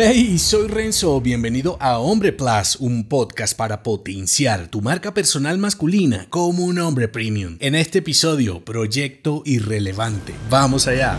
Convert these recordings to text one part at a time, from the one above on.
Hey, soy Renzo, bienvenido a Hombre Plus, un podcast para potenciar tu marca personal masculina como un hombre premium. En este episodio, Proyecto Irrelevante. Vamos allá.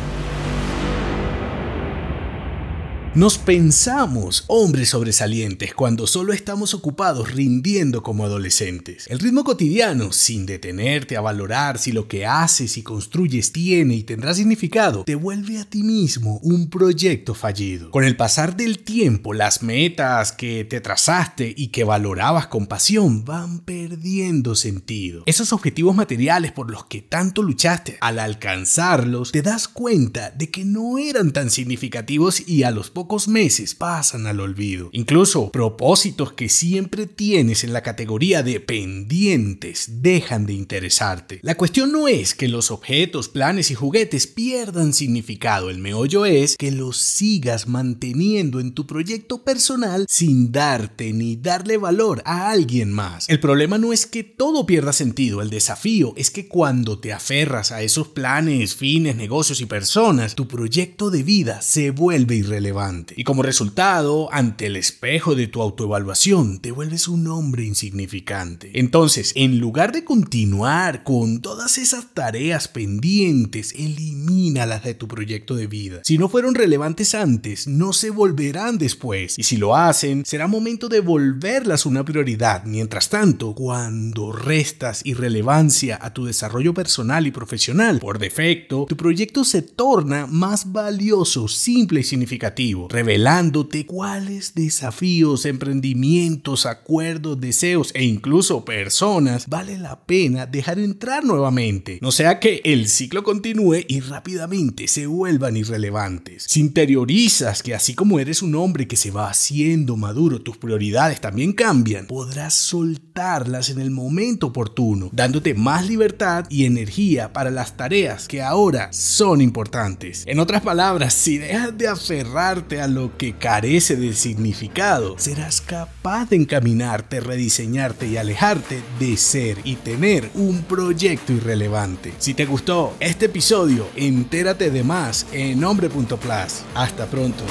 Nos pensamos hombres sobresalientes cuando solo estamos ocupados rindiendo como adolescentes. El ritmo cotidiano, sin detenerte a valorar si lo que haces y construyes tiene y tendrá significado, te vuelve a ti mismo un proyecto fallido. Con el pasar del tiempo, las metas que te trazaste y que valorabas con pasión van perdiendo sentido. Esos objetivos materiales por los que tanto luchaste, al alcanzarlos, te das cuenta de que no eran tan significativos y a los pocos meses pasan al olvido. Incluso propósitos que siempre tienes en la categoría de pendientes dejan de interesarte. La cuestión no es que los objetos, planes y juguetes pierdan significado. El meollo es que los sigas manteniendo en tu proyecto personal sin darte ni darle valor a alguien más. El problema no es que todo pierda sentido. El desafío es que cuando te aferras a esos planes, fines, negocios y personas, tu proyecto de vida se vuelve irrelevante. Y como resultado, ante el espejo de tu autoevaluación, te vuelves un hombre insignificante. Entonces, en lugar de continuar con todas esas tareas pendientes, elimínalas de tu proyecto de vida. Si no fueron relevantes antes, no se volverán después. Y si lo hacen, será momento de volverlas una prioridad. Mientras tanto, cuando restas irrelevancia a tu desarrollo personal y profesional, por defecto, tu proyecto se torna más valioso, simple y significativo revelándote cuáles desafíos, emprendimientos, acuerdos, deseos e incluso personas vale la pena dejar entrar nuevamente. No sea que el ciclo continúe y rápidamente se vuelvan irrelevantes. Si interiorizas que así como eres un hombre que se va haciendo maduro, tus prioridades también cambian, podrás soltarlas en el momento oportuno, dándote más libertad y energía para las tareas que ahora son importantes. En otras palabras, si dejas de aferrarte a lo que carece de significado, serás capaz de encaminarte, rediseñarte y alejarte de ser y tener un proyecto irrelevante. Si te gustó este episodio, entérate de más en hombre.plus. Hasta pronto.